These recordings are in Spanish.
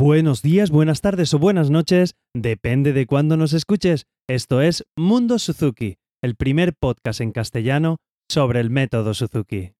Buenos días, buenas tardes o buenas noches, depende de cuándo nos escuches. Esto es Mundo Suzuki, el primer podcast en castellano sobre el método Suzuki.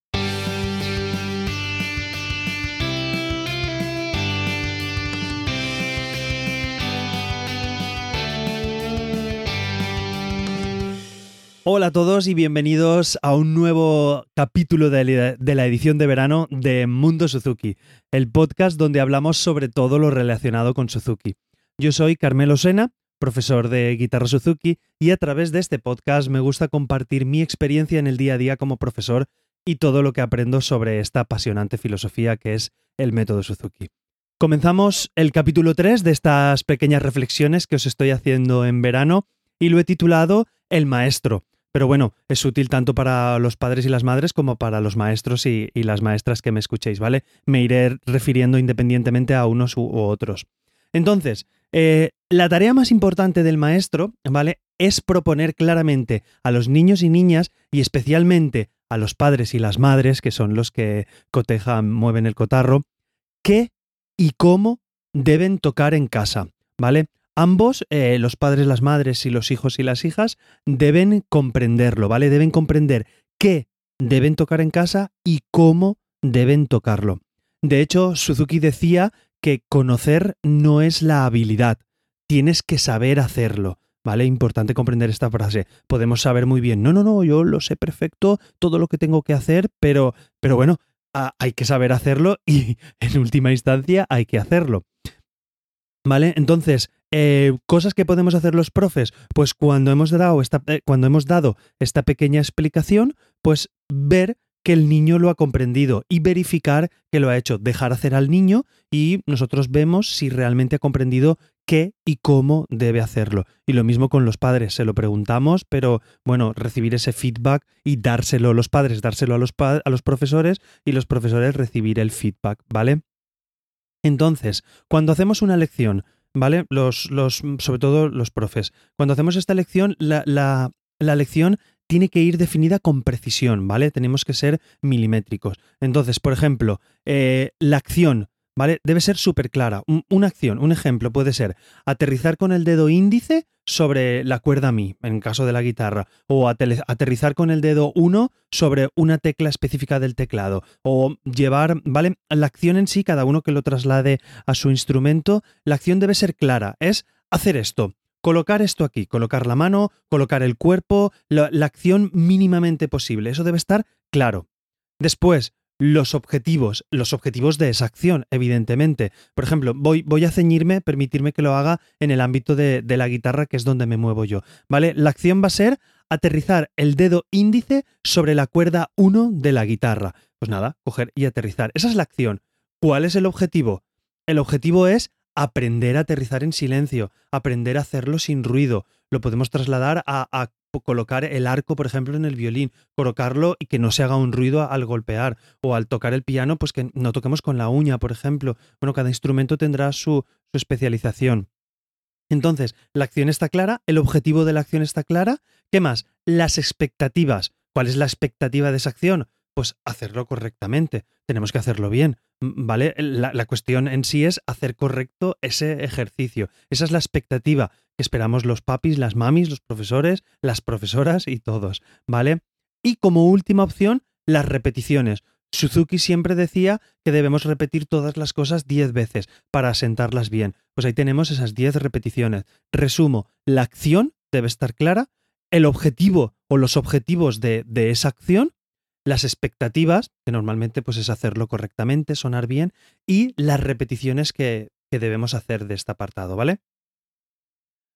Hola a todos y bienvenidos a un nuevo capítulo de la edición de verano de Mundo Suzuki, el podcast donde hablamos sobre todo lo relacionado con Suzuki. Yo soy Carmelo Sena, profesor de guitarra Suzuki, y a través de este podcast me gusta compartir mi experiencia en el día a día como profesor y todo lo que aprendo sobre esta apasionante filosofía que es el método Suzuki. Comenzamos el capítulo 3 de estas pequeñas reflexiones que os estoy haciendo en verano y lo he titulado El Maestro. Pero bueno, es útil tanto para los padres y las madres como para los maestros y, las maestras que me escuchéis, ¿vale? Me iré refiriendo independientemente a unos u, otros. Entonces, eh, la tarea más importante del maestro, ¿vale? Es proponer claramente a los niños y niñas y especialmente a los padres y las madres, que son los que cotejan, mueven el cotarro, qué y cómo deben tocar en casa, ¿vale? Ambos, eh, los padres, las madres y los hijos y las hijas, deben comprenderlo, ¿vale? Deben comprender qué deben tocar en casa y cómo deben tocarlo. De hecho, Suzuki decía que conocer no es la habilidad, tienes que saber hacerlo. ¿Vale? Importante comprender esta frase. Podemos saber muy bien, no, no, no, yo lo sé perfecto, todo lo que tengo que hacer, pero, pero bueno, hay que saber hacerlo y en última instancia hay que hacerlo. ¿Vale? Entonces, eh, cosas que podemos hacer los profes, pues cuando hemos, dado esta, eh, cuando hemos dado esta pequeña explicación, pues ver que el niño lo ha comprendido y verificar que lo ha hecho, dejar hacer al niño y nosotros vemos si realmente ha comprendido qué y cómo debe hacerlo. Y lo mismo con los padres, se lo preguntamos, pero bueno, recibir ese feedback y dárselo a los padres, dárselo a los, a los profesores y los profesores recibir el feedback, ¿vale? Entonces, cuando hacemos una lección, ¿vale? Los, los, sobre todo los profes. Cuando hacemos esta lección, la, la, la lección tiene que ir definida con precisión, ¿vale? Tenemos que ser milimétricos. Entonces, por ejemplo, eh, la acción ¿vale? Debe ser súper clara. una acción, un ejemplo puede ser aterrizar con el dedo índice sobre la cuerda mi, en caso de la guitarra, o aterrizar con el dedo 1 sobre una tecla específica del teclado, o llevar, ¿vale? La acción en sí, cada uno que lo traslade a su instrumento, la acción debe ser clara, es hacer esto. Colocar esto aquí, colocar la mano, colocar el cuerpo, la acción mínimamente posible. Eso debe estar claro. Después, los objetivos, los objetivos de esa acción, evidentemente. Por ejemplo, voy, voy a ceñirme, permitirme que lo haga en el ámbito de, la guitarra, que es donde me muevo yo. ¿Vale? La acción va a ser aterrizar el dedo índice sobre la cuerda 1 de la guitarra. Pues nada, coger y aterrizar. Esa es la acción. ¿Cuál es el objetivo? El objetivo es aprender a aterrizar en silencio, aprender a hacerlo sin ruido. Lo podemos trasladar a, a colocar el arco, por ejemplo, en el violín, colocarlo y que no se haga un ruido al golpear, o al tocar el piano, pues que no toquemos con la uña, por ejemplo. Bueno, cada instrumento tendrá su, su especialización. Entonces, la acción está clara, el objetivo de la acción está clara. ¿Qué más? Las expectativas. ¿Cuál es la expectativa de esa acción? Pues hacerlo correctamente. Tenemos que hacerlo bien. ¿Vale? La, cuestión en sí es hacer correcto ese ejercicio. Esa es la expectativa que esperamos los papis, las mamis, los profesores, las profesoras y todos. ¿Vale? Y como última opción, las repeticiones. Suzuki siempre decía que debemos repetir todas las cosas 10 veces para asentarlas bien. Pues ahí tenemos esas 10 repeticiones. Resumo, la acción debe estar clara, el objetivo o los objetivos de esa acción las expectativas, que normalmente pues, es hacerlo correctamente, sonar bien, y las repeticiones que, debemos hacer de este apartado, ¿vale?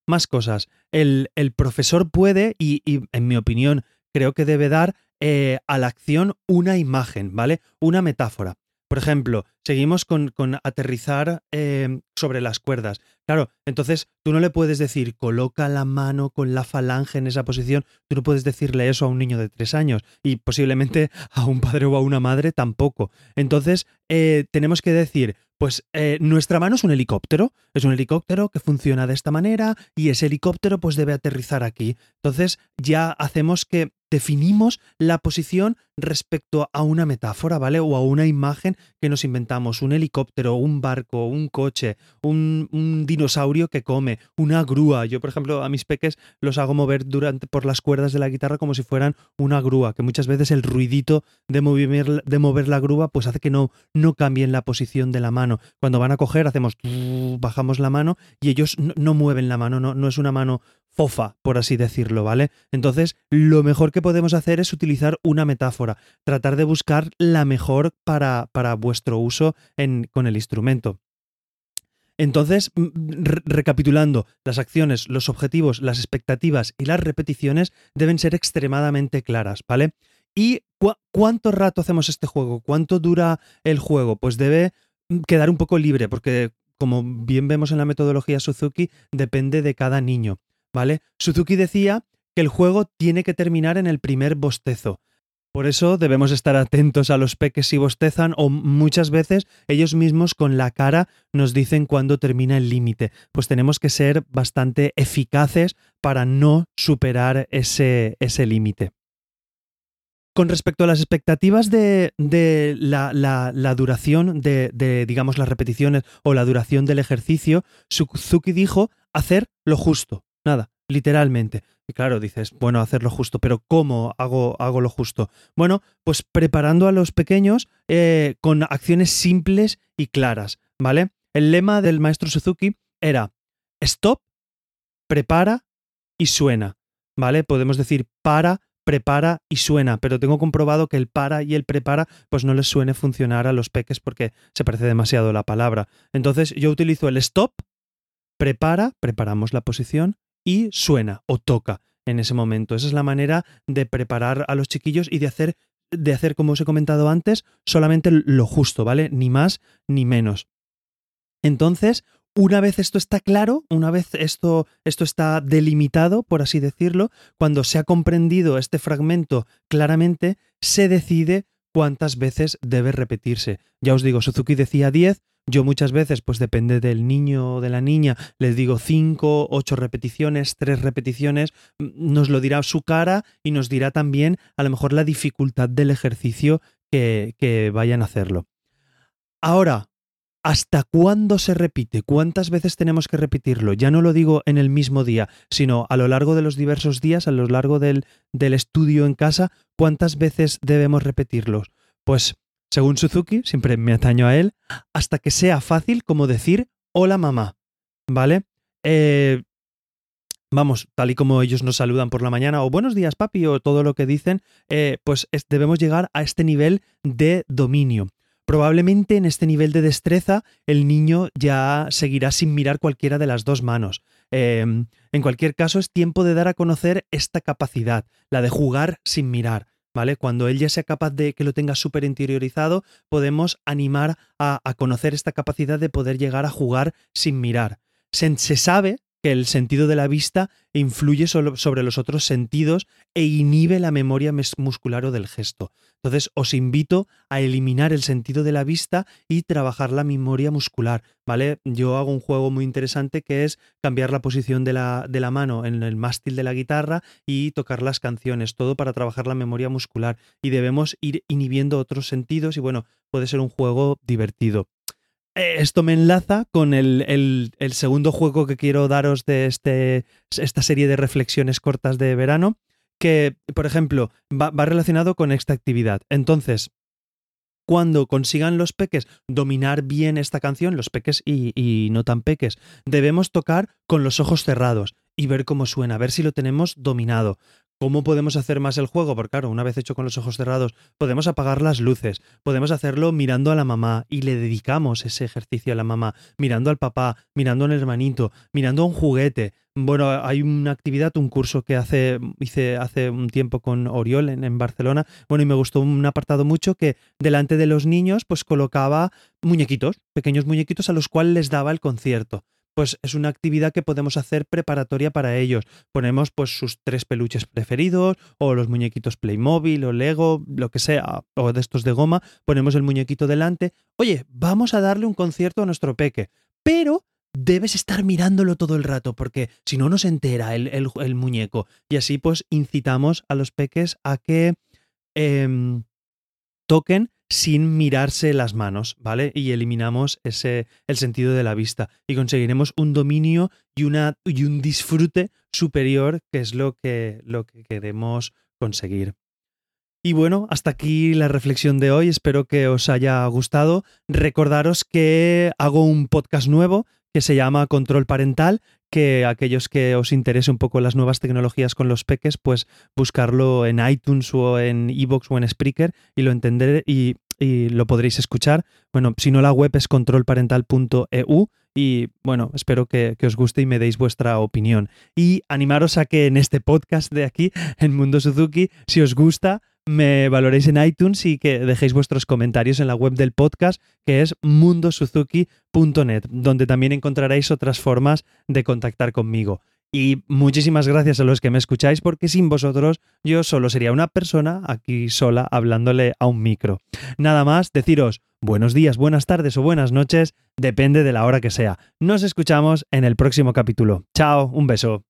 Más cosas. El, profesor puede, y, en mi opinión creo que debe dar eh, a la acción una imagen, ¿vale? Una metáfora. Por ejemplo, seguimos con, aterrizar eh, sobre las cuerdas. Claro, entonces tú no le puedes decir coloca la mano con la falange en esa posición, tú no puedes decirle eso a un niño de tres años y posiblemente a un padre o a una madre tampoco. Entonces, eh, tenemos que decir, pues eh, nuestra mano es un helicóptero, es un helicóptero que funciona de esta manera y ese helicóptero pues debe aterrizar aquí. Entonces ya hacemos que definimos la posición respecto a una metáfora, ¿vale? O a una imagen que nos inventamos, un helicóptero, un barco, un coche, un, dinosaurio que come, una grúa. Yo, por ejemplo, a mis peques los hago mover durante, por las cuerdas de la guitarra como si fueran una grúa, que muchas veces el ruidito de mover, de mover la grúa pues hace que no, no cambien la posición de la mano. Cuando van a coger hacemos, bajamos la mano y ellos no, no mueven la mano, no, no es una mano fofa, por así decirlo, ¿vale? Entonces, lo mejor que podemos hacer es utilizar una metáfora, tratar de buscar la mejor para, para vuestro uso en, con el instrumento. Entonces, recapitulando, las acciones, los objetivos, las expectativas y las repeticiones deben ser extremadamente claras, ¿vale? ¿Y cuánto rato hacemos este juego? ¿Cuánto dura el juego? Pues debe mm, quedar un poco libre, porque como bien vemos en la metodología Suzuki, depende de cada niño. ¿Vale? Suzuki decía que el juego tiene que terminar en el primer bostezo. Por eso debemos estar atentos a los peques si bostezan o muchas veces ellos mismos con la cara nos dicen cuándo termina el límite. Pues tenemos que ser bastante eficaces para no superar ese, ese límite. Con respecto a las expectativas de, la, duración de, de, digamos, las repeticiones o la duración del ejercicio, Suzuki dijo hacer lo justo. Nada, literalmente. Y claro, dices, bueno, hacerlo justo, pero ¿cómo hago, hago lo justo? Bueno, pues preparando a los pequeños eh, con acciones simples y claras, ¿vale? El lema del maestro Suzuki era stop, prepara y suena, ¿vale? Podemos decir para, prepara y suena, pero tengo comprobado que el para y el prepara pues no les suene funcionar a los peques porque se parece demasiado la palabra. Entonces yo utilizo el stop, prepara, preparamos la posición, y suena o toca en ese momento. Esa es la manera de preparar a los chiquillos y de hacer, de hacer, como os he comentado antes, solamente lo justo, ¿vale? Ni más ni menos. Entonces, una vez esto está claro, una vez esto, esto está delimitado, por así decirlo, cuando se ha comprendido este fragmento claramente, se decide cuántas veces debe repetirse. Ya os digo, Suzuki decía 10, yo muchas veces, pues depende del niño o de la niña, les digo cinco, ocho repeticiones, tres repeticiones, nos lo dirá su cara y nos dirá también a lo mejor la dificultad del ejercicio que, que vayan a hacerlo. Ahora, ¿hasta cuándo se repite? ¿Cuántas veces tenemos que repetirlo? Ya no lo digo en el mismo día, sino a lo largo de los diversos días, a lo largo del estudio en casa, ¿cuántas veces debemos repetirlos? Pues según Suzuki, siempre me ataño a él, hasta que sea fácil como decir hola mamá, ¿vale? Eh, vamos, tal y como ellos nos saludan por la mañana, o buenos días papi, o todo lo que dicen, eh, pues debemos llegar a este nivel de dominio. Probablemente en este nivel de destreza el niño ya seguirá sin mirar cualquiera de las dos manos. Em, en cualquier caso, es tiempo de dar a conocer esta capacidad, la de jugar sin mirar. ¿Vale? Cuando él ya sea capaz de que lo tenga súper interiorizado, podemos animar a, conocer esta capacidad de poder llegar a jugar sin mirar. Se, se sabe que el sentido de la vista influye sobre los otros sentidos e inhibe la memoria muscular o del gesto. Entonces os invito a eliminar el sentido de la vista y trabajar la memoria muscular, ¿vale? Yo hago un juego muy interesante que es cambiar la posición de la, de la mano en el mástil de la guitarra y tocar las canciones, todo para trabajar la memoria muscular y debemos ir inhibiendo otros sentidos y bueno, puede ser un juego divertido. Esto me enlaza con el, segundo juego que quiero daros de este, esta serie de reflexiones cortas de verano, que, por ejemplo, va, relacionado con esta actividad. Entonces, cuando consigan los peques dominar bien esta canción, los peques y, y, no tan peques, debemos tocar con los ojos cerrados y ver cómo suena, ver si lo tenemos dominado. ¿Cómo podemos hacer más el juego? Porque claro, una vez hecho con los ojos cerrados, podemos apagar las luces, podemos hacerlo mirando a la mamá y le dedicamos ese ejercicio a la mamá, mirando al papá, mirando al hermanito, mirando a un juguete. Bueno, hay una actividad, un curso que hace, hice hace un tiempo con Oriol en, en Barcelona, bueno, y me gustó un apartado mucho que delante de los niños pues colocaba muñequitos, pequeños muñequitos a los cuales les daba el concierto pues es una actividad que podemos hacer preparatoria para ellos. Ponemos pues sus tres peluches preferidos o los muñequitos Playmobil o Lego, lo que sea, o de estos de goma, ponemos el muñequito delante. Oye, vamos a darle un concierto a nuestro peque, pero debes estar mirándolo todo el rato porque si no, no se entera el, el, muñeco. Y así pues incitamos a los peques a que em, toquen sin mirarse las manos, ¿vale? Y eliminamos ese, el sentido de la vista y conseguiremos un dominio y, una, y un disfrute superior, que es lo que, lo que queremos conseguir. Y bueno, hasta aquí la reflexión de hoy. Espero que os haya gustado. Recordaros que hago un podcast nuevo que se llama Control Parental, que aquellos que os interese un poco las nuevas tecnologías con los peques, pues buscarlo en iTunes o en iVoox o en Spreaker y lo entenderé y, y lo podréis escuchar. Bueno, si no la web es controlparental.eu y bueno, espero que, que, os guste y me deis vuestra opinión. Y animaros a que en este podcast de aquí, en Mundo Suzuki, si os gusta, me valoréis en iTunes y que dejéis vuestros comentarios en la web del podcast que es mundosuzuki.net, donde también encontraréis otras formas de contactar conmigo. Y muchísimas gracias a los que me escucháis porque sin vosotros yo solo sería una persona aquí sola hablándole a un micro. Nada más, deciros buenos días, buenas tardes o buenas noches, depende de la hora que sea. Nos escuchamos en el próximo capítulo. Chao, un beso.